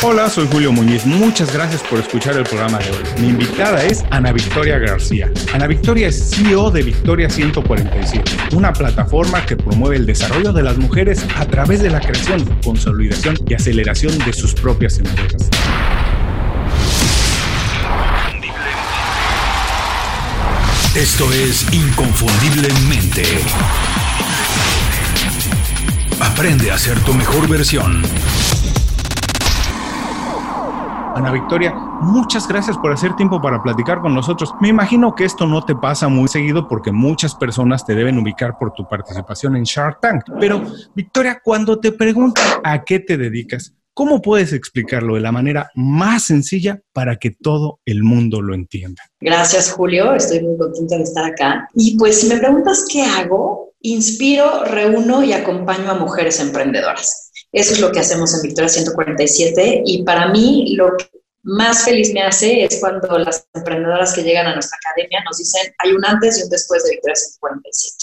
Hola, soy Julio Muñiz. Muchas gracias por escuchar el programa de hoy. Mi invitada es Ana Victoria García. Ana Victoria es CEO de Victoria 147, una plataforma que promueve el desarrollo de las mujeres a través de la creación, consolidación y aceleración de sus propias empresas. Esto es Inconfundiblemente. Aprende a ser tu mejor versión. Ana Victoria, muchas gracias por hacer tiempo para platicar con nosotros. Me imagino que esto no te pasa muy seguido porque muchas personas te deben ubicar por tu participación en Shark Tank. Pero, Victoria, cuando te preguntan a qué te dedicas, ¿cómo puedes explicarlo de la manera más sencilla para que todo el mundo lo entienda? Gracias, Julio. Estoy muy contenta de estar acá. Y pues si me preguntas qué hago, inspiro, reúno y acompaño a mujeres emprendedoras. Eso es lo que hacemos en Victoria 147 y para mí lo que más feliz me hace es cuando las emprendedoras que llegan a nuestra academia nos dicen hay un antes y un después de Victoria 147.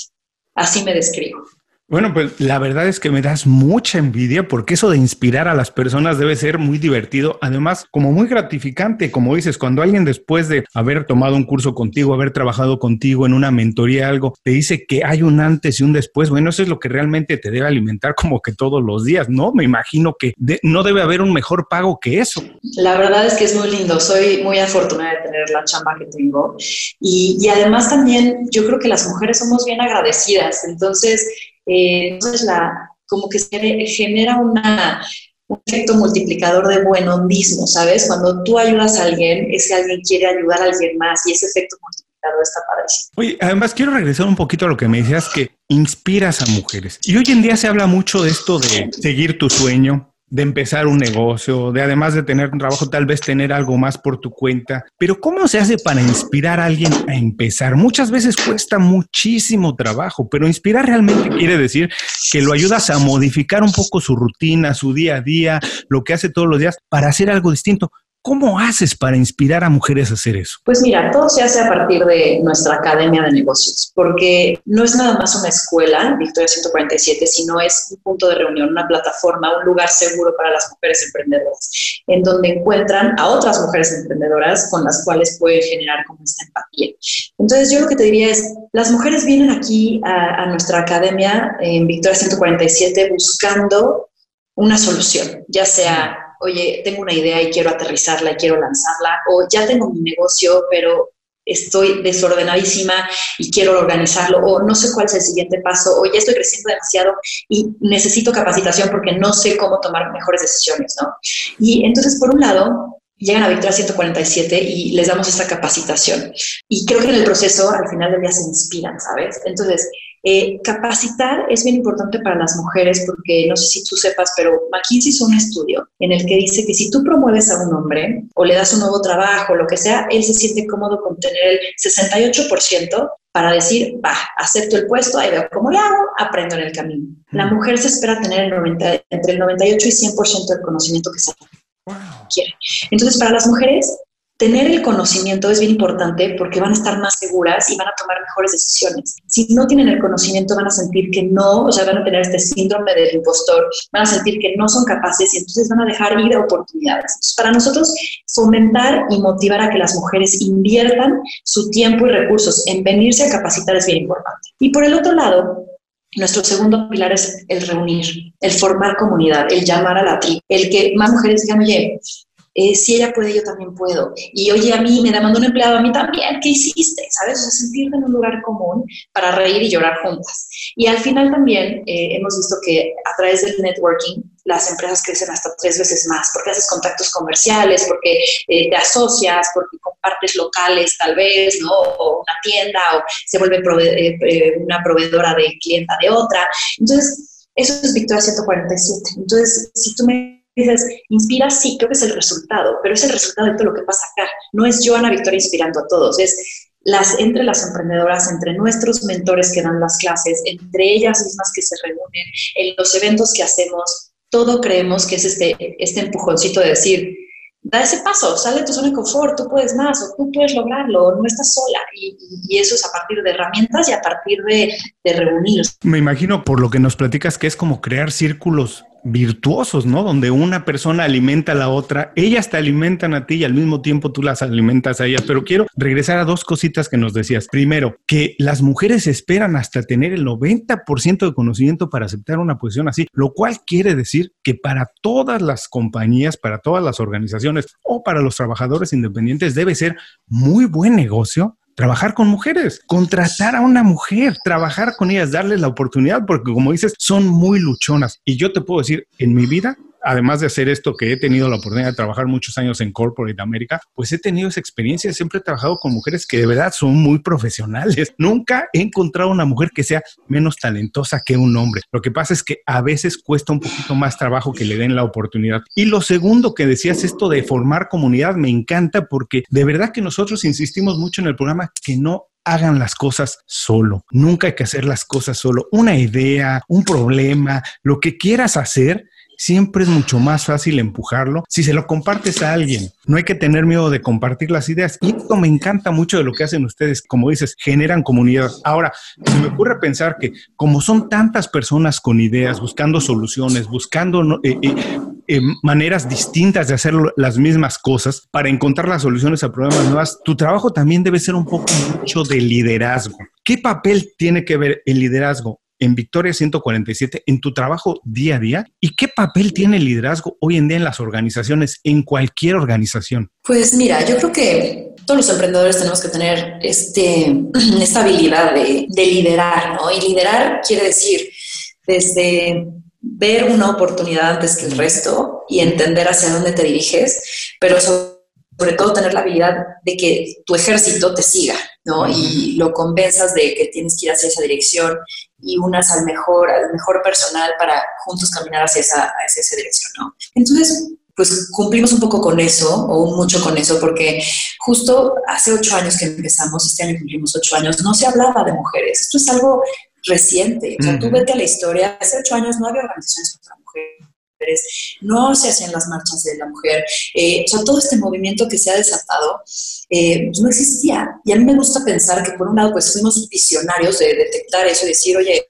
Así me describo. Bueno, pues la verdad es que me das mucha envidia porque eso de inspirar a las personas debe ser muy divertido, además como muy gratificante, como dices, cuando alguien después de haber tomado un curso contigo, haber trabajado contigo en una mentoría, algo, te dice que hay un antes y un después, bueno, eso es lo que realmente te debe alimentar como que todos los días, ¿no? Me imagino que no debe haber un mejor pago que eso. La verdad es que es muy lindo, soy muy afortunada de tener la chamba que tengo y, y además también yo creo que las mujeres somos bien agradecidas, entonces eh, entonces, la, como que se genera una, un efecto multiplicador de buen hondismo, ¿sabes? Cuando tú ayudas a alguien, ese alguien quiere ayudar a alguien más y ese efecto multiplicador está padrísimo. Oye, además quiero regresar un poquito a lo que me decías, que inspiras a mujeres. Y hoy en día se habla mucho de esto de seguir tu sueño, de empezar un negocio, de además de tener un trabajo, tal vez tener algo más por tu cuenta. Pero ¿cómo se hace para inspirar a alguien a empezar? Muchas veces cuesta muchísimo trabajo, pero inspirar realmente quiere decir que lo ayudas a modificar un poco su rutina, su día a día, lo que hace todos los días para hacer algo distinto. ¿Cómo haces para inspirar a mujeres a hacer eso? Pues mira, todo se hace a partir de nuestra academia de negocios, porque no es nada más una escuela, Victoria 147, sino es un punto de reunión, una plataforma, un lugar seguro para las mujeres emprendedoras, en donde encuentran a otras mujeres emprendedoras con las cuales pueden generar como esta empatía. Entonces yo lo que te diría es, las mujeres vienen aquí a, a nuestra academia en Victoria 147 buscando una solución, ya sea oye, tengo una idea y quiero aterrizarla y quiero lanzarla, o ya tengo mi negocio, pero estoy desordenadísima y quiero organizarlo, o no sé cuál es el siguiente paso, o ya estoy creciendo demasiado y necesito capacitación porque no sé cómo tomar mejores decisiones, ¿no? Y entonces, por un lado, llegan a Victoria 147 y les damos esta capacitación. Y creo que en el proceso, al final del día, se inspiran, ¿sabes? Entonces, eh, capacitar es bien importante para las mujeres porque no sé si tú sepas, pero McKinsey hizo un estudio en el que dice que si tú promueves a un hombre o le das un nuevo trabajo, lo que sea, él se siente cómodo con tener el 68% para decir, va, acepto el puesto, ahí veo cómo lo hago, aprendo en el camino. La mujer se espera tener el 90, entre el 98 y 100% del conocimiento que se quiere. Entonces, para las mujeres, tener el conocimiento es bien importante porque van a estar más seguras y van a tomar mejores decisiones. Si no tienen el conocimiento, van a sentir que no, o sea, van a tener este síndrome del impostor, van a sentir que no son capaces y entonces van a dejar ir oportunidades. Para nosotros, fomentar y motivar a que las mujeres inviertan su tiempo y recursos en venirse a capacitar es bien importante. Y por el otro lado, nuestro segundo pilar es el reunir, el formar comunidad, el llamar a la tribu, el que más mujeres digan, oye, eh, si ella puede, yo también puedo. Y oye, a mí me demandó un empleado, a mí también, ¿qué hiciste? ¿Sabes? O sea, sentirte en un lugar común para reír y llorar juntas. Y al final también eh, hemos visto que a través del networking las empresas crecen hasta tres veces más, porque haces contactos comerciales, porque eh, te asocias, porque compartes locales tal vez, ¿no? O una tienda, o se vuelve una proveedora de clienta de otra. Entonces, eso es Victoria 147. Entonces, si tú me dices, inspira, sí, creo que es el resultado, pero es el resultado de todo lo que pasa acá. No es yo, Ana Victoria, inspirando a todos, es las, entre las emprendedoras, entre nuestros mentores que dan las clases, entre ellas mismas que se reúnen, en los eventos que hacemos, todo creemos que es este, este empujoncito de decir, da ese paso, sale de tu zona de confort, tú puedes más, o tú puedes lograrlo, no estás sola. Y, eso es a partir de herramientas y a partir de, de. Me imagino por lo que nos platicas que es como crear círculos virtuosos, ¿no? Donde una persona alimenta a la otra, ellas te alimentan a ti y al mismo tiempo tú las alimentas a ellas. Pero quiero regresar a dos cositas que nos decías. Primero, que las mujeres esperan hasta tener el 90% de conocimiento para aceptar una posición así, lo cual quiere decir que para todas las compañías, para todas las organizaciones o para los trabajadores independientes debe ser muy buen negocio trabajar con mujeres, contratar a una mujer, trabajar con ellas, darles la oportunidad, porque como dices, son muy luchonas. Y yo te puedo decir, en mi vida además de hacer esto que he tenido la oportunidad de trabajar muchos años en Corporate America, pues he tenido esa experiencia. Siempre he trabajado con mujeres que de verdad son muy profesionales. Nunca he encontrado una mujer que sea menos talentosa que un hombre. Lo que pasa es que a veces cuesta un poquito más trabajo que le den la oportunidad. Y lo segundo que decías, esto de formar comunidad, me encanta porque de verdad que nosotros insistimos mucho en el programa que no hagan las cosas solo. Nunca hay que hacer las cosas solo. Una idea, un problema, lo que quieras hacer, siempre es mucho más fácil empujarlo si se lo compartes a alguien. No hay que tener miedo de compartir las ideas. Y esto me encanta mucho de lo que hacen ustedes. Como dices, generan comunidad. Ahora, se me ocurre pensar que como son tantas personas con ideas, buscando soluciones, buscando eh, eh, eh, maneras distintas de hacer las mismas cosas para encontrar las soluciones a problemas nuevas, tu trabajo también debe ser un poco mucho de liderazgo. ¿Qué papel tiene que ver el liderazgo en Victoria 147 en tu trabajo día a día y qué papel tiene el liderazgo hoy en día en las organizaciones, en cualquier organización? Pues mira, yo creo que todos los emprendedores tenemos que tener este, esta habilidad de, de liderar, ¿no? Y liderar quiere decir desde ver una oportunidad antes que el resto y entender hacia dónde te diriges, pero sobre todo tener la habilidad de que tu ejército te siga, ¿no? Y lo convenzas de que tienes que ir hacia esa dirección y unas al mejor, al mejor personal para juntos caminar hacia esa, hacia esa dirección, ¿no? Entonces, pues cumplimos un poco con eso, o mucho con eso, porque justo hace ocho años que empezamos, este año cumplimos ocho años, no se hablaba de mujeres. Esto es algo reciente. O sea, tú vete a la historia, hace ocho años no había organizaciones para mujeres no se hacían las marchas de la mujer, eh, o sea, todo este movimiento que se ha desatado eh, pues no existía. Y a mí me gusta pensar que por un lado pues fuimos visionarios de detectar eso y decir, oye,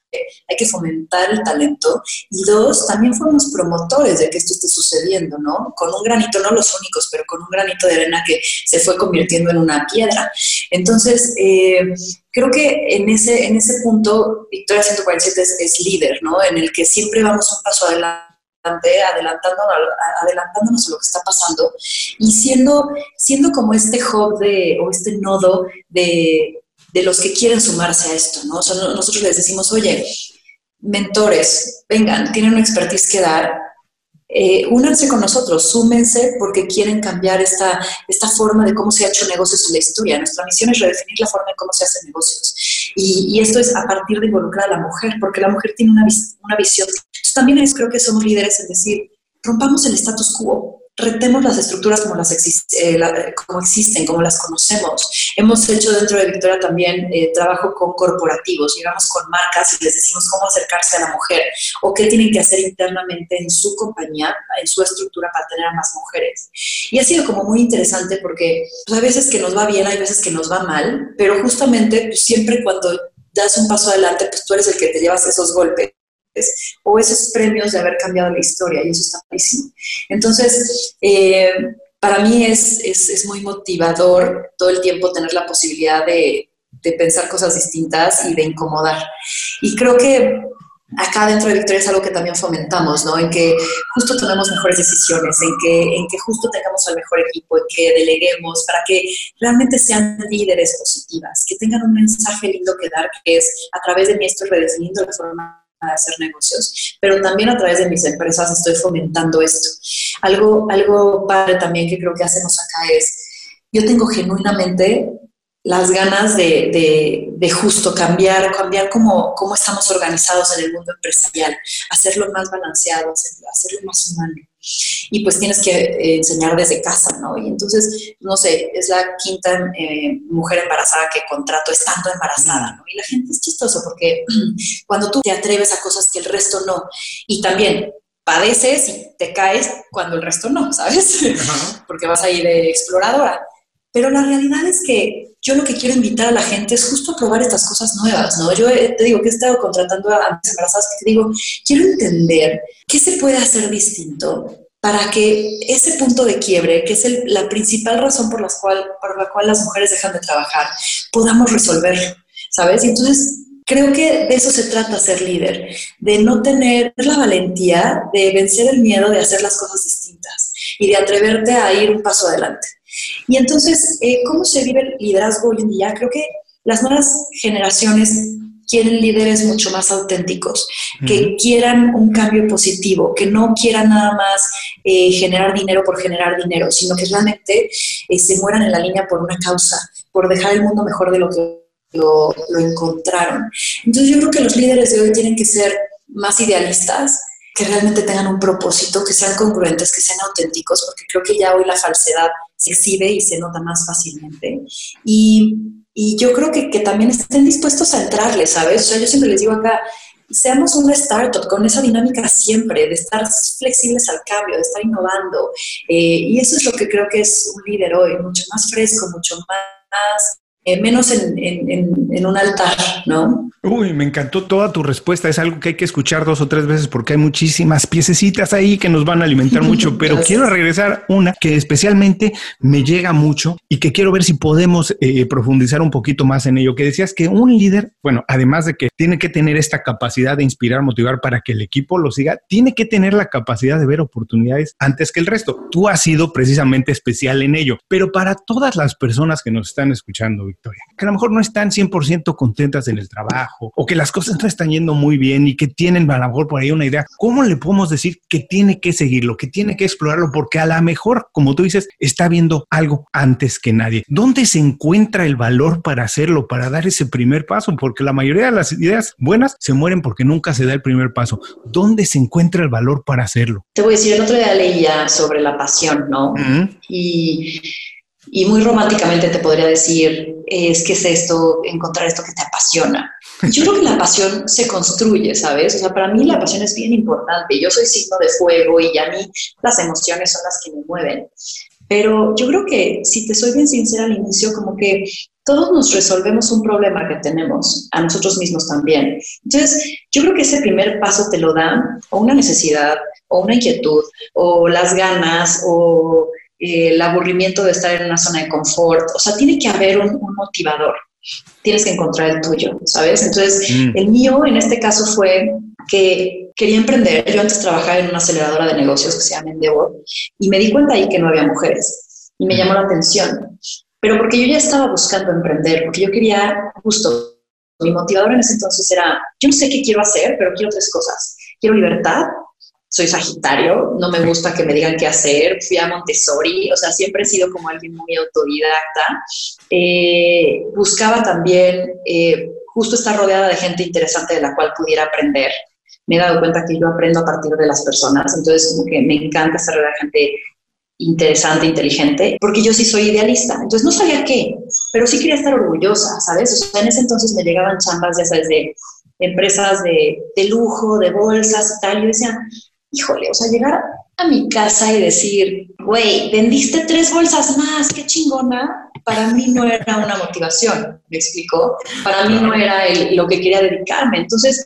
hay que fomentar el talento. Y dos, también fuimos promotores de que esto esté sucediendo, ¿no? Con un granito, no los únicos, pero con un granito de arena que se fue convirtiendo en una piedra. Entonces, eh, creo que en ese, en ese punto, Victoria 147 es, es líder, ¿no? En el que siempre vamos un paso adelante adelantándonos, a lo que está pasando y siendo, siendo como este hub de, o este nodo de, de los que quieren sumarse a esto, ¿no? nosotros les decimos, oye, mentores, vengan, tienen una expertise que dar, eh, únanse con nosotros, súmense porque quieren cambiar esta, esta forma de cómo se ha hecho negocios en la historia. Nuestra misión es redefinir la forma de cómo se hacen negocios. Y, esto es a partir de involucrar a la mujer, porque la mujer tiene una, una visión. también es, creo que somos líderes en decir, rompamos el status quo, retemos las estructuras como, las eh, como existen, como las conocemos. Hemos hecho dentro de Victoria también eh, trabajo con corporativos, llegamos con marcas y les decimos cómo acercarse a la mujer o qué tienen que hacer internamente en su compañía, en su estructura para tener a más mujeres. Y ha sido como muy interesante porque pues, hay veces que nos va bien, hay veces que nos va mal, pero justamente pues, siempre cuando das un paso adelante, pues tú eres el que te llevas esos golpes o esos premios de haber cambiado la historia y eso está buenísimo. Entonces, eh, para mí es, es, muy motivador todo el tiempo tener la posibilidad de, de, pensar cosas distintas y de incomodar. Y creo que acá dentro de Victoria es algo que también fomentamos, ¿no? En que justo tomemos mejores decisiones, en que, en que justo tengamos al mejor equipo, en que deleguemos, para que realmente sean líderes positivas, que tengan un mensaje lindo que dar, que es a través de mí estoy redefiniendo la forma de hacer negocios, pero también a través de mis empresas estoy fomentando esto. Algo, algo padre también que creo que hacemos acá es, yo tengo genuinamente las ganas de, de, justo cambiar, cambiar cómo, cómo, estamos organizados en el mundo empresarial, hacerlo más balanceado, hacerlo, más humano. Y pues tienes que eh, enseñar desde casa, ¿no? Y entonces, no sé, es la quinta eh, mujer embarazada que contrato estando embarazada, ¿no? Y la gente es chistoso porque cuando tú te atreves a cosas que el resto no, y también padeces y te caes cuando el resto no, ¿sabes? porque vas a ir de exploradora Pero la realidad es que yo lo que quiero invitar a la gente es justo a probar estas cosas nuevas, ¿no? Yo te digo que he estado contratando a embarazadas que te digo, quiero entender qué se puede hacer distinto para que ese punto de quiebre, que es la principal razón por la cual las mujeres dejan de trabajar, podamos resolverlo, ¿sabes? Y entonces Creo que de eso se trata ser líder, de no tener la valentía de vencer el miedo de hacer las cosas distintas y de atreverte a ir un paso adelante. Y entonces, eh, ¿cómo se vive el liderazgo hoy en día? Creo que las nuevas generaciones quieren líderes mucho más auténticos, que quieran un cambio positivo, que no quieran nada más eh, generar dinero por generar dinero, sino que realmente eh, se mueran en la línea por una causa, por dejar el mundo mejor de lo que lo, encontraron. Entonces yo creo que los líderes de hoy tienen que ser más idealistas, que realmente tengan un propósito, que sean congruentes, que sean auténticos, porque creo que ya hoy la falsedad se exhibe y se nota más fácilmente. Y, y yo creo que, que, también estén dispuestos a entrarle, ¿sabes? O sea, yo siempre les digo acá, seamos una startup con esa dinámica siempre, de estar flexibles al cambio, de estar innovando. Eh, y eso es lo que creo que es un líder hoy, mucho más fresco, mucho más eh, menos en, en, un altar, ¿no? Uy, me encantó toda tu respuesta. Es algo que hay que escuchar dos o tres veces porque hay muchísimas piececitas ahí que nos van a alimentar mucho. Pero quiero regresar una que especialmente me llega mucho y que quiero ver si podemos eh, profundizar un poquito más en ello. Que decías que un líder, bueno, además de que tiene que tener esta capacidad de inspirar, motivar para que el equipo lo siga, tiene que tener la capacidad de ver oportunidades antes que el resto. Tú has sido precisamente especial en ello. Pero para todas las personas que nos están escuchando, que a lo mejor no están 100% contentas en el trabajo o que las cosas no están yendo muy bien y que tienen a lo mejor por ahí una idea, ¿cómo le podemos decir que tiene que seguirlo, que tiene que explorarlo? Porque a lo mejor, como tú dices, está viendo algo antes que nadie. ¿Dónde se encuentra el valor para hacerlo, para dar ese primer paso? Porque la mayoría de las ideas buenas se mueren porque nunca se da el primer paso. ¿Dónde se encuentra el valor para hacerlo? Te voy a decir, el otro día leía sobre la pasión, ¿no? Y y muy románticamente te podría decir, es que es esto, encontrar esto que te apasiona. Yo creo que la pasión se construye, ¿sabes? O sea, para mí la pasión es bien importante. Yo soy signo de fuego y a mí las emociones son las que me mueven. Pero yo creo que, si te soy bien sincera al inicio, como que todos nos resolvemos un problema que tenemos, a nosotros mismos también. Entonces, yo creo que ese primer paso te lo dan o una necesidad, o una inquietud, o las ganas, o el aburrimiento de estar en una zona de confort. O sea, tiene que haber un, motivador. Tienes que encontrar el tuyo, ¿sabes? Entonces, mm. el mío en este caso fue que quería emprender. Yo antes trabajaba en una aceleradora de negocios que se llama Endeavor y me di cuenta ahí que no había mujeres y me llamó la atención. Pero porque yo ya estaba buscando emprender, porque yo quería justo, mi motivador en ese entonces era, yo no sé qué quiero hacer, pero quiero tres cosas. Quiero libertad, soy Sagitario, no me gusta que me digan qué hacer, fui a Montessori, o sea, siempre he sido como alguien muy autodidacta. Eh, buscaba también eh, justo estar rodeada de gente interesante de la cual pudiera aprender. Me he dado cuenta que yo aprendo a partir de las personas, entonces como que me encanta estar rodeada de gente interesante, inteligente, porque yo sí soy idealista. Entonces no sabía qué, pero sí quería estar orgullosa, ¿sabes? O sea, en ese entonces me llegaban chambas, ya sabes, de empresas de, de lujo, de bolsas y tal. Yo decía, híjole, o sea, llegar a mi casa y decir, güey, vendiste tres bolsas más, qué chingona, para mí no era una motivación, ¿me explico? Para mí no era lo que quería dedicarme. Entonces,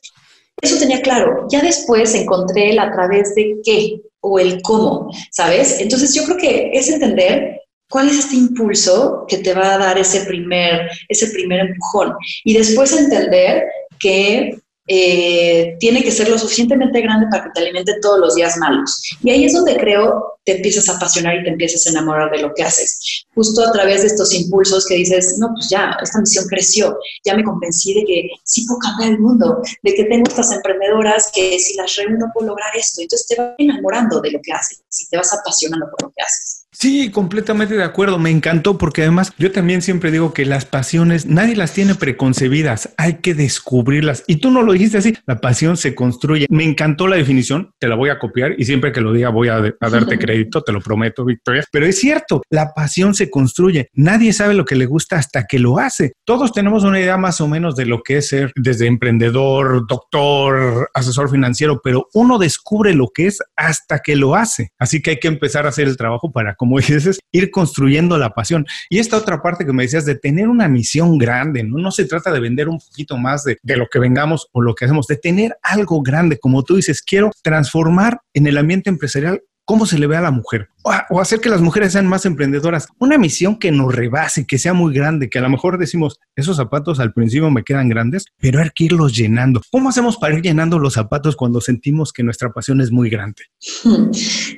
eso tenía claro. Ya después encontré el a través de qué o el cómo, ¿sabes? Entonces, yo creo que es entender cuál es este impulso que te va a dar ese primer, ese primer empujón y después entender que eh, tiene que ser lo suficientemente grande para que te alimente todos los días malos. Y ahí es donde creo te empiezas a apasionar y te empiezas a enamorar de lo que haces. Justo a través de estos impulsos que dices, no, pues ya, esta misión creció, ya me convencí de que sí puedo cambiar el mundo, de que tengo estas emprendedoras que si las reúno puedo lograr esto. Entonces te vas enamorando de lo que haces y te vas apasionando por lo que haces. Sí, completamente de acuerdo. Me encantó porque además yo también siempre digo que las pasiones nadie las tiene preconcebidas, hay que descubrirlas. Y tú no lo dijiste así, la pasión se construye. Me encantó la definición, te la voy a copiar y siempre que lo diga voy a, a darte crédito, te lo prometo, Victoria. Pero es cierto, la pasión se construye. Nadie sabe lo que le gusta hasta que lo hace. Todos tenemos una idea más o menos de lo que es ser desde emprendedor, doctor, asesor financiero, pero uno descubre lo que es hasta que lo hace. Así que hay que empezar a hacer el trabajo para como dices, ir construyendo la pasión. Y esta otra parte que me decías de tener una misión grande, no, no se trata de vender un poquito más de, de lo que vengamos o lo que hacemos, de tener algo grande, como tú dices, quiero transformar en el ambiente empresarial cómo se le ve a la mujer o, hacer que las mujeres sean más emprendedoras. Una misión que nos rebase, que sea muy grande, que a lo mejor decimos, esos zapatos al principio me quedan grandes, pero hay que irlos llenando. ¿Cómo hacemos para ir llenando los zapatos cuando sentimos que nuestra pasión es muy grande?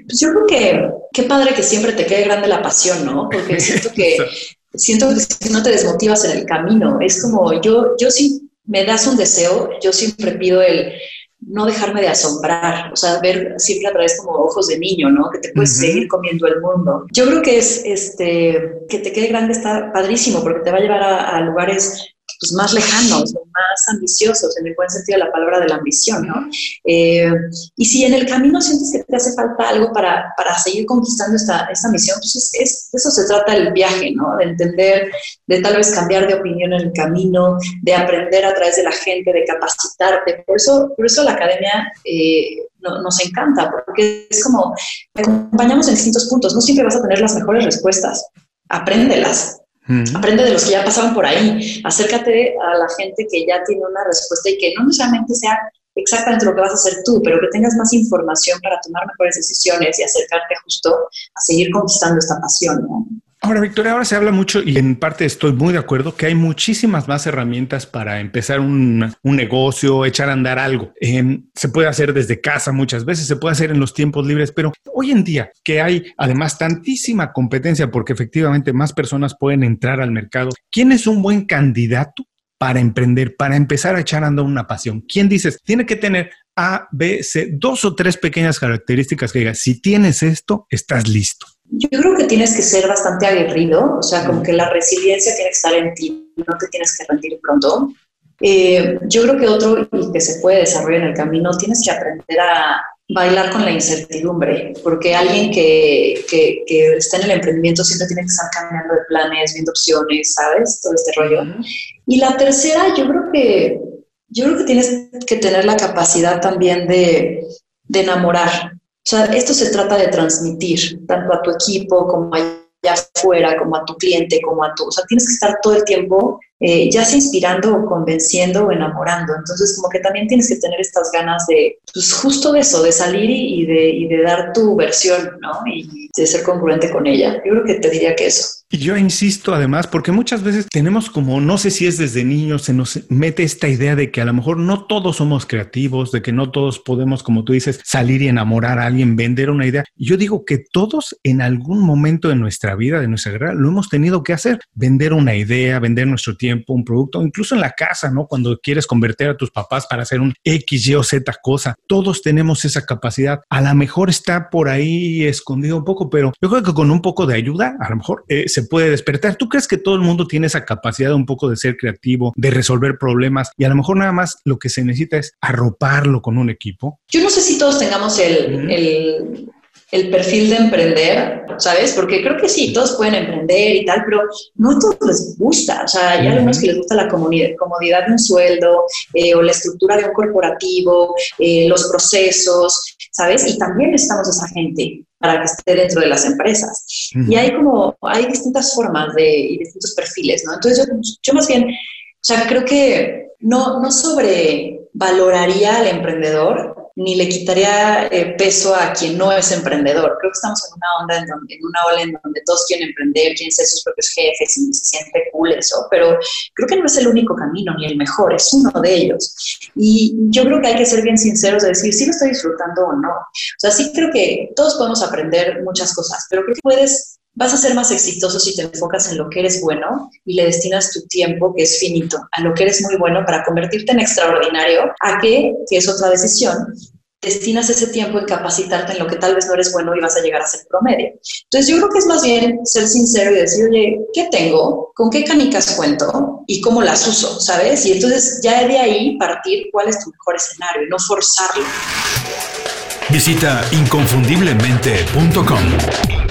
Pues yo creo que qué padre que siempre te quede grande la pasión, ¿no? Porque siento que, siento que si no te desmotivas en el camino, es como yo, yo sí me das un deseo, yo siempre pido el no dejarme de asombrar, o sea, ver siempre a través como ojos de niño, ¿no? Que te puedes seguir comiendo el mundo. Yo creo que es, este, que te quede grande está padrísimo porque te va a llevar a lugares pues, más lejanos, más ambiciosos, en el buen sentido de la palabra de la ambición, ¿no? Eh, y si en el camino sientes que te hace falta algo para, para seguir conquistando esta, esta misión, pues es, de eso se trata el viaje, ¿no? De entender, de tal vez cambiar de opinión en el camino, de aprender a través de la gente, de capacitarte. Por eso, por eso la academia eh, nos encanta, porque es como, te acompañamos en distintos puntos, no siempre vas a tener las mejores respuestas, apréndelas, Aprende de los que ya pasaron por ahí. Acércate a la gente que ya tiene una respuesta y que no necesariamente sea exactamente lo que vas a hacer tú, pero que tengas más información para tomar mejores decisiones y acercarte justo a seguir conquistando esta pasión. ¿no? Ahora, Victoria, ahora se habla mucho y en parte estoy muy de acuerdo que hay muchísimas más herramientas para empezar un, negocio, echar a andar algo. Em, se puede hacer desde casa muchas veces, se puede hacer en los tiempos libres, pero hoy en día que hay además tantísima competencia porque efectivamente más personas pueden entrar al mercado, ¿quién es un buen candidato para emprender, para empezar a echar a andar una pasión? ¿Quién dices? Tiene que tener A, B, C, dos o tres pequeñas características que digas, si tienes esto, estás listo. Yo creo que tienes que ser bastante aguerrido, o sea, como que la resiliencia tiene que estar en ti, no te tienes que rendir pronto. Eh, yo creo que otro y que se puede desarrollar en el camino, tienes que aprender a bailar con la incertidumbre, porque alguien que, que, que está en el emprendimiento siempre tiene que estar cambiando de planes, viendo opciones, ¿sabes? Todo este rollo. Y la tercera, yo creo que, yo creo que tienes que tener la capacidad también de, de enamorar. O sea, esto se trata de transmitir tanto a tu equipo como allá afuera, como a tu cliente, como a tu... O sea, tienes que estar todo el tiempo eh, ya sea inspirando convenciendo o enamorando. Entonces, como que también tienes que tener estas ganas de, pues justo de eso, de salir y, de, y de dar tu versión, ¿no? Y de ser congruente con ella. Yo creo que te diría que eso. Y yo insisto además, porque muchas veces tenemos como, no sé si es desde niños, se nos mete esta idea de que a lo mejor no todos somos creativos, de que no todos podemos, como tú dices, salir y enamorar a alguien, vender una idea. Yo digo que todos en algún momento de nuestra vida, de nuestra carrera, lo hemos tenido que hacer, vender una idea, vender nuestro tiempo, un producto, incluso en la casa, ¿no? Cuando quieres convertir a tus papás para hacer un X, Y o Z cosa, todos tenemos esa capacidad. A lo mejor está por ahí escondido un poco, pero yo creo que con un poco de ayuda, a lo mejor eh, se puede despertar. ¿Tú crees que todo el mundo tiene esa capacidad un poco de ser creativo, de resolver problemas y a lo mejor nada más lo que se necesita es arroparlo con un equipo? Yo no sé si todos tengamos el, el, el perfil de emprender, ¿sabes? Porque creo que sí, todos pueden emprender y tal, pero no a todos les gusta. O sea, hay algunos que les gusta la comodidad de un sueldo eh, o la estructura de un corporativo, eh, los procesos, ¿sabes? Y también necesitamos esa gente para que esté dentro de las empresas. Y hay como, hay distintas formas de, y distintos perfiles, ¿no? Entonces yo, yo más bien, o sea, creo que no, no sobrevaloraría al emprendedor, ni le quitaría eh, peso a quien no es emprendedor. Creo que estamos en una onda en, donde, una ola en donde todos quieren emprender, quieren ser sus propios jefes y se siente cool eso, pero creo que no es el único camino ni el mejor, es uno de ellos. Y yo creo que hay que ser bien sinceros de decir si lo estoy disfrutando o no. O sea, sí creo que todos podemos aprender muchas cosas, pero creo que puedes vas a ser más exitoso si te enfocas en lo que eres bueno y le destinas tu tiempo, que es finito, a lo que eres muy bueno para convertirte en extraordinario, a que, que es otra decisión, destinas ese tiempo en capacitarte en lo que tal vez no eres bueno y vas a llegar a ser promedio. Entonces yo creo que es más bien ser sincero y decir, oye, ¿qué tengo? ¿Con qué canicas cuento? ¿Y cómo las uso? ¿Sabes? Y entonces ya de ahí partir cuál es tu mejor escenario y no forzarlo. Visita inconfundiblemente.com.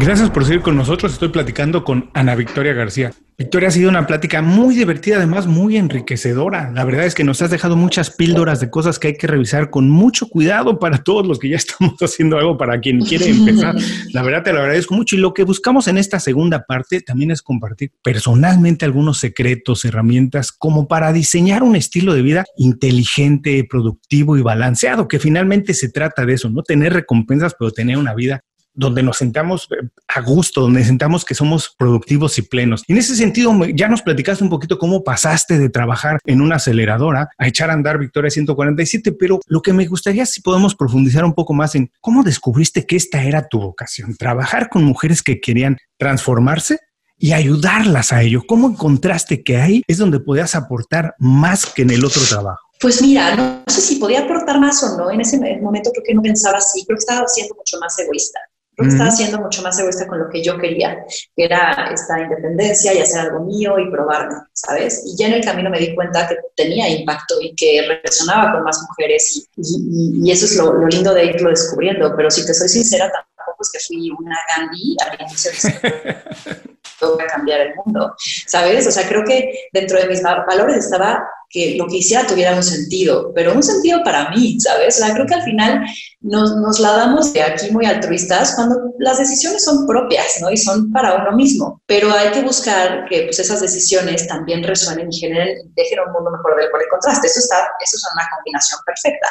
Gracias por seguir con nosotros. Estoy platicando con Ana Victoria García. Victoria, ha sido una plática muy divertida, además muy enriquecedora. La verdad es que nos has dejado muchas píldoras de cosas que hay que revisar con mucho cuidado para todos los que ya estamos haciendo algo para quien quiere empezar. La verdad te lo agradezco mucho y lo que buscamos en esta segunda parte también es compartir personalmente algunos secretos, herramientas como para diseñar un estilo de vida inteligente, productivo y balanceado, que finalmente se trata de eso, no tener recompensas, pero tener una vida donde nos sentamos eh, a gusto, donde sentamos que somos productivos y plenos. En ese sentido, ya nos platicaste un poquito cómo pasaste de trabajar en una aceleradora a echar a andar Victoria 147, pero lo que me gustaría si podemos profundizar un poco más en cómo descubriste que esta era tu vocación, trabajar con mujeres que querían transformarse y ayudarlas a ello. ¿Cómo encontraste que ahí es donde podías aportar más que en el otro trabajo? Pues mira, no sé si podía aportar más o no. En ese momento creo que no pensaba así, creo que estaba siendo mucho más egoísta estaba siendo mucho más egoísta con lo que yo quería, que era esta independencia y hacer algo mío y probarme, ¿sabes? Y ya en el camino me di cuenta que tenía impacto y que resonaba con más mujeres y, y, eso es lo, lo, lindo de irlo descubriendo. Pero si te soy sincera, tampoco es que fui una Gandhi al inicio de voy a cambiar el mundo, ¿sabes? O sea, creo que dentro de mis valores estaba que lo que hiciera tuviera un sentido, pero un sentido para mí, ¿sabes? O sea, creo que al final nos, nos, la damos de aquí muy altruistas cuando las decisiones son propias, ¿no? Y son para uno mismo, pero hay que buscar que pues, esas decisiones también resuenen y generen, dejen un mundo mejor del cual contraste. Eso, está, eso es una combinación perfecta,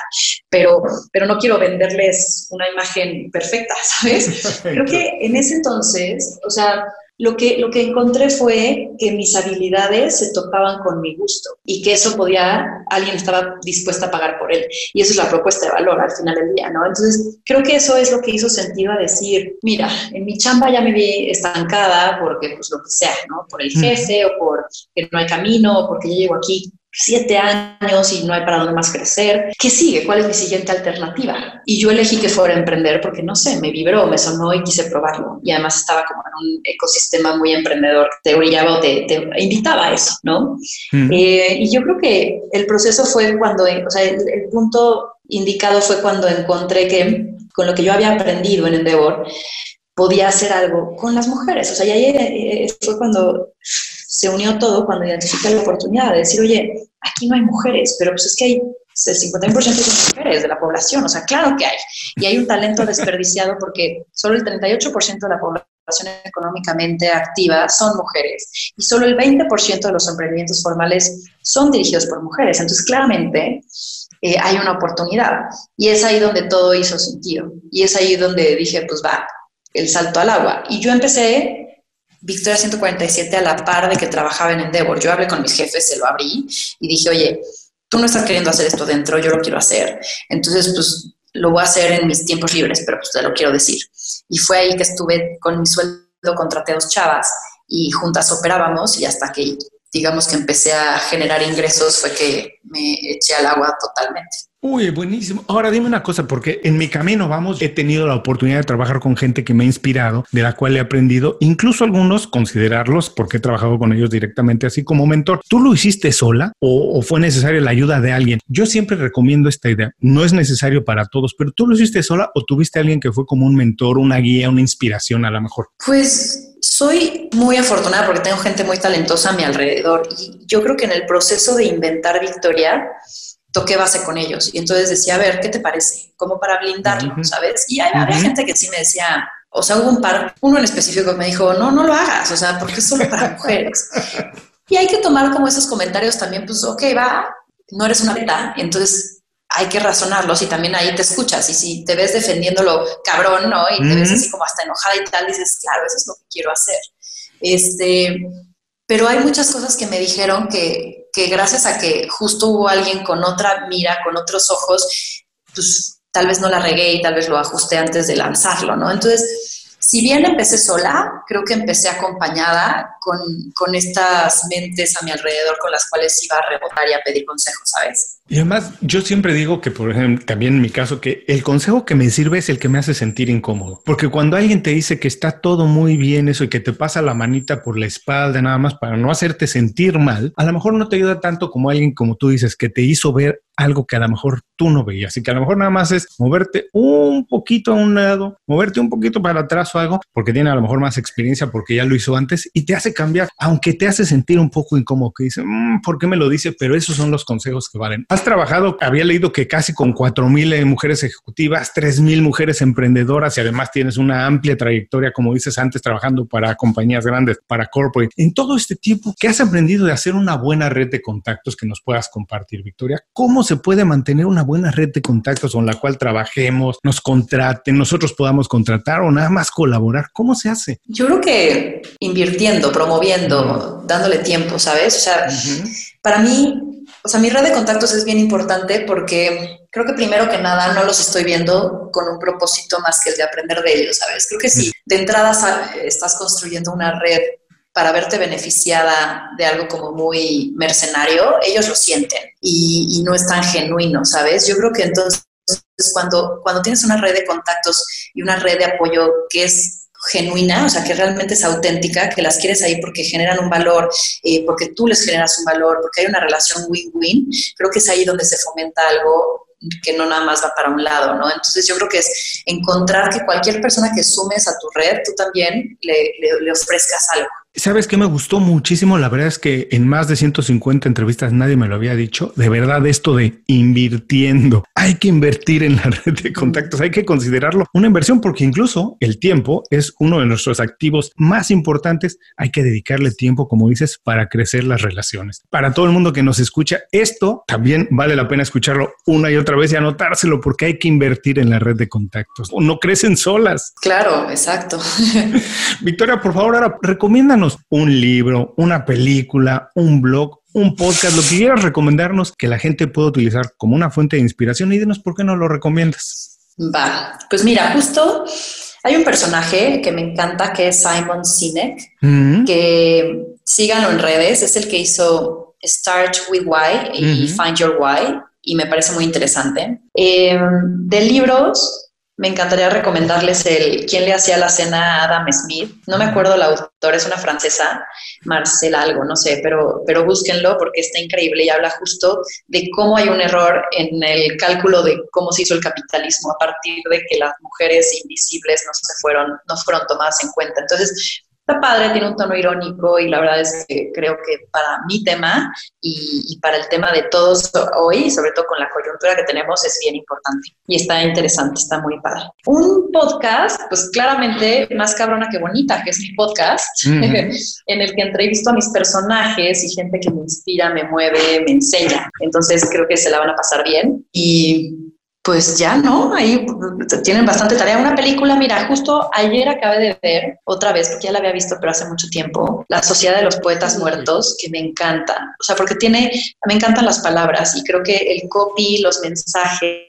pero, pero no quiero venderles una imagen perfecta, ¿sabes? Creo que en ese entonces, o sea, lo que, lo que encontré fue que mis habilidades se topaban con mi gusto y que eso podía, alguien estaba dispuesta a pagar por él. Y eso es la propuesta de valor al final del día, ¿no? Entonces, creo que eso es lo que hizo sentido a decir, mira, en mi chamba ya me vi estancada porque, pues, lo que sea, ¿no? Por el jefe o por que no hay camino o porque yo llego aquí siete años y no hay para dónde más crecer. ¿Qué sigue? ¿Cuál es mi siguiente alternativa? Y yo elegí que fuera emprender porque, no sé, me vibró, me sonó y quise probarlo. Y además estaba como en un ecosistema muy emprendedor, te orillaba o te, invitaba a eso, ¿no? Eh, y yo creo que el proceso fue cuando, o sea, el, el punto indicado fue cuando encontré que con lo que yo había aprendido en Endeavor, podía hacer algo con las mujeres. O sea, ya eh, fue cuando se unió todo, cuando identifiqué la oportunidad de decir, oye, aquí no hay mujeres, pero pues es que hay el 51% de mujeres de la población, o sea, claro que hay. Y hay un talento desperdiciado porque solo el 38% de la población económicamente activa son mujeres y solo el 20% de los emprendimientos formales son dirigidos por mujeres. Entonces, claramente, eh, hay una oportunidad. Y es ahí donde todo hizo sentido. Y es ahí donde dije, pues va, el salto al agua. Y yo empecé Victoria 147 a la par de que trabajaba en Endeavor. Yo hablé con mis jefes, se lo abrí y dije, oye, tú no estás queriendo hacer esto dentro, yo lo quiero hacer. Entonces, pues lo voy a hacer en mis tiempos libres, pero pues te lo quiero decir. Y fue ahí que estuve con mi sueldo, contraté dos chavas y juntas operábamos y hasta que digamos que empecé a generar ingresos fue que me eché al agua totalmente. Uy, buenísimo. Ahora dime una cosa, porque en mi camino, vamos, he tenido la oportunidad de trabajar con gente que me ha inspirado, de la cual he aprendido, incluso algunos considerarlos, porque he trabajado con ellos directamente así como mentor. ¿Tú lo hiciste sola o, fue necesaria la ayuda de alguien? Yo siempre recomiendo esta idea. No es necesario para todos, pero ¿tú lo hiciste sola o tuviste alguien que fue como un mentor, una guía, una inspiración a lo mejor? Pues soy muy afortunada porque tengo gente muy talentosa a mi alrededor y yo creo que en el proceso de inventar Victoria, toqué base con ellos. Y entonces decía, a ver, ¿qué te parece? Como para blindarlo, ¿sabes? Y había gente que sí me decía, o sea, hubo un par, uno en específico que me dijo, no, no lo hagas, o sea, porque es solo para mujeres. y hay que tomar como esos comentarios también, pues, ok, va, no eres una beta, y entonces hay que razonarlos y también ahí te escuchas. Y si te ves defendiéndolo cabrón, ¿no? Y te ves así como hasta enojada y tal, dices, claro, eso es lo que quiero hacer. Este, pero hay muchas cosas que me dijeron que, que gracias a que justo hubo alguien con otra mira, con otros ojos, pues tal vez no la regué y tal vez lo ajusté antes de lanzarlo, ¿no? Entonces, si bien empecé sola, creo que empecé acompañada con, con, estas mentes a mi alrededor con las cuales iba a rebotar y a pedir consejos, ¿sabes? Y además, yo siempre digo que, por ejemplo, también en mi caso, que el consejo que me sirve es el que me hace sentir incómodo. Porque cuando alguien te dice que está todo muy bien eso y que te pasa la manita por la espalda nada más para no hacerte sentir mal, a lo mejor no te ayuda tanto como alguien, como tú dices, que te hizo ver algo que a lo mejor tú no veías y que a lo mejor nada más es moverte un poquito a un lado, moverte un poquito para atrás o algo, porque tiene a lo mejor más experiencia porque ya lo hizo antes y te hace cambiar, aunque te hace sentir un poco incómodo, que dice, mm, ¿por qué me lo dice? Pero esos son los consejos que valen. Has trabajado, había leído que casi con 4.000 eh, mujeres ejecutivas, 3.000 mujeres emprendedoras y además tienes una amplia trayectoria, como dices antes, trabajando para compañías grandes, para corporate. En todo este tiempo, ¿qué has aprendido de hacer una buena red de contactos que nos puedas compartir, Victoria? ¿Cómo se puede mantener una buena red de contactos con la cual trabajemos, nos contraten, nosotros podamos contratar o nada más colaborar? ¿Cómo se hace? Yo creo que invirtiendo, promoviendo, dándole tiempo, ¿sabes? O sea, para mí, o sea, mi red de contactos es bien importante porque creo que primero que nada no los estoy viendo con un propósito más que el de aprender de ellos, ¿sabes? Creo que si de entrada estás construyendo una red para verte beneficiada de algo como muy mercenario, ellos lo sienten y, no es tan genuino, ¿sabes? Yo creo que entonces cuando, cuando tienes una red de contactos y una red de apoyo que es genuina, o sea, que realmente es auténtica, que las quieres ahí porque generan un valor, eh, porque tú les generas un valor, porque hay una relación win-win, creo que es ahí donde se fomenta algo que no nada más va para un lado, ¿no? Entonces yo creo que es encontrar que cualquier persona que sumes a tu red, tú también le, le ofrezcas algo. ¿Sabes qué me gustó muchísimo? La verdad es que en más de 150 entrevistas nadie me lo había dicho. De verdad, esto de invirtiendo. Hay que invertir en la red de contactos, hay que considerarlo una inversión porque incluso el tiempo es uno de nuestros activos más importantes. Hay que dedicarle tiempo, como dices, para crecer las relaciones. Para todo el mundo que nos escucha, esto también vale la pena escucharlo una y otra vez y anotárselo porque hay que invertir en la red de contactos. No crecen solas. Claro, exacto. Victoria, por favor, ahora recomiéndanos un libro, una película, un blog, un podcast, lo que quieras recomendarnos que la gente pueda utilizar como una fuente de inspiración y dinos por qué no lo recomiendas. Va, pues mira, justo hay un personaje que me encanta que es Simon Sinek, mm. que síganlo en redes, es el que hizo Start with Why y Find Your Why y me parece muy interesante. Eh, de libros, me encantaría recomendarles el ¿Quién le hacía la cena a Adam Smith? No me acuerdo la autora, es una francesa, Marcel algo, no sé, pero, pero búsquenlo porque está increíble y habla justo de cómo hay un error en el cálculo de cómo se hizo el capitalismo a partir de que las mujeres invisibles no se fueron, no fueron tomadas en cuenta. Entonces, Está padre, tiene un tono irónico y la verdad es que creo que para mi tema y, para el tema de todos hoy, sobre todo con la coyuntura que tenemos, es bien importante. Y está interesante, está muy padre. Un podcast, pues claramente más cabrona que bonita, que es mi podcast, en el que entrevisto a mis personajes y gente que me inspira, me mueve, me enseña. Entonces creo que se la van a pasar bien. Y pues ya no, ahí tienen bastante tarea. Una película, mira, justo ayer acabé de ver otra vez, porque ya la había visto, pero hace mucho tiempo, La Sociedad de los Poetas Muertos, que me encanta. O sea, porque tiene, me encantan las palabras y creo que el copy, los mensajes,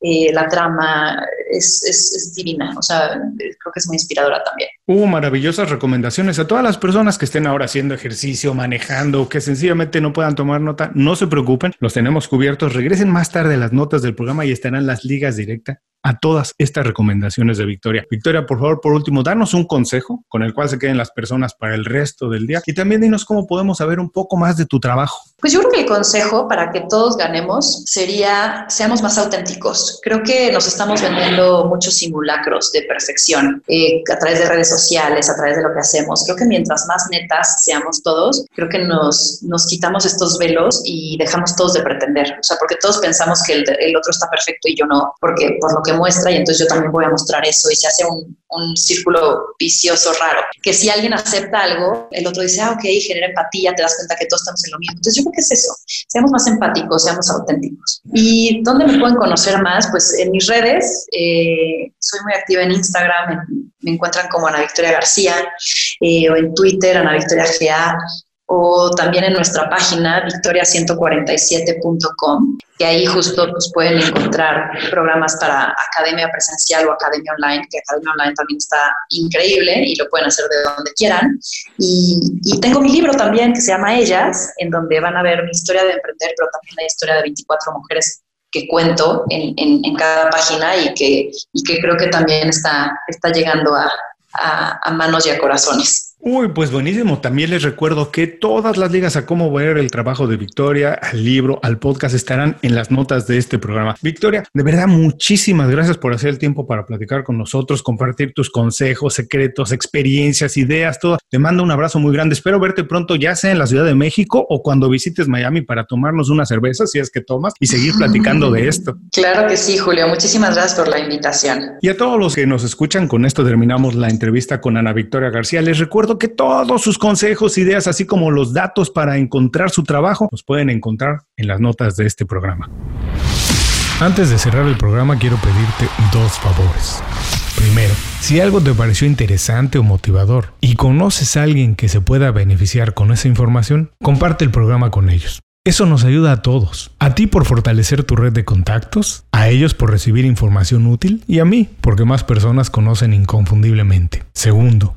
eh, la trama es, es, divina, o sea, creo que es muy inspiradora también. Hubo maravillosas recomendaciones a todas las personas que estén ahora haciendo ejercicio, manejando, que sencillamente no puedan tomar nota, no se preocupen, los tenemos cubiertos, regresen más tarde las notas del programa y estarán las ligas directas a todas estas recomendaciones de Victoria. Victoria, por favor, por último, danos un consejo con el cual se queden las personas para el resto del día y también dinos cómo podemos saber un poco más de tu trabajo. Pues yo creo que el consejo para que todos ganemos sería seamos más auténticos. Creo que nos estamos vendiendo muchos simulacros de perfección eh, a través de redes sociales, a través de lo que hacemos. Creo que mientras más netas seamos todos, creo que nos, nos quitamos estos velos y dejamos todos de pretender. O sea, porque todos pensamos que el, el otro está perfecto y yo no, porque por lo que muestra y entonces yo también voy a mostrar eso y se hace un, un círculo vicioso raro. Que si alguien acepta algo, el otro dice, ah, ok, genera empatía, te das cuenta que todos estamos en lo mismo. Entonces yo creo que es eso, seamos más empáticos, seamos auténticos. ¿Y dónde me pueden conocer más? Pues en mis redes, eh, soy muy activa en Instagram, me encuentran como Ana Victoria García, eh, o en Twitter, Ana Victoria GA, o también en nuestra página victoria147.com, que ahí justo pues, pueden encontrar programas para academia presencial o academia online, que academia online también está increíble y lo pueden hacer de donde quieran. Y, y tengo mi libro también que se llama Ellas, en donde van a ver mi historia de emprender, pero también la historia de 24 mujeres que cuento en, en, cada página y que, y que creo que también está, está llegando a, a manos y a corazones. Uy, pues buenísimo. También les recuerdo que todas las ligas a cómo ver el trabajo de Victoria, al libro, al podcast estarán en las notas de este programa. Victoria, de verdad, muchísimas gracias por hacer el tiempo para platicar con nosotros, compartir tus consejos, secretos, experiencias, ideas, todo. Te mando un abrazo muy grande. Espero verte pronto, ya sea en la Ciudad de México o cuando visites Miami para tomarnos una cerveza, si es que tomas, y seguir platicando de esto. Claro que sí, Julio. Muchísimas gracias por la invitación. Y a todos los que nos escuchan, con esto terminamos la entrevista con Ana Victoria García. Les que todos sus consejos, ideas, así como los datos para encontrar su trabajo, los pueden encontrar en las notas de este programa. Antes de cerrar el programa, quiero pedirte dos favores. Primero, si algo te pareció interesante o motivador y conoces a alguien que se pueda beneficiar con esa información, comparte el programa con ellos. Eso nos ayuda a todos. A ti por fortalecer tu red de contactos, a ellos por recibir información útil y a mí porque más personas conocen inconfundiblemente. Segundo,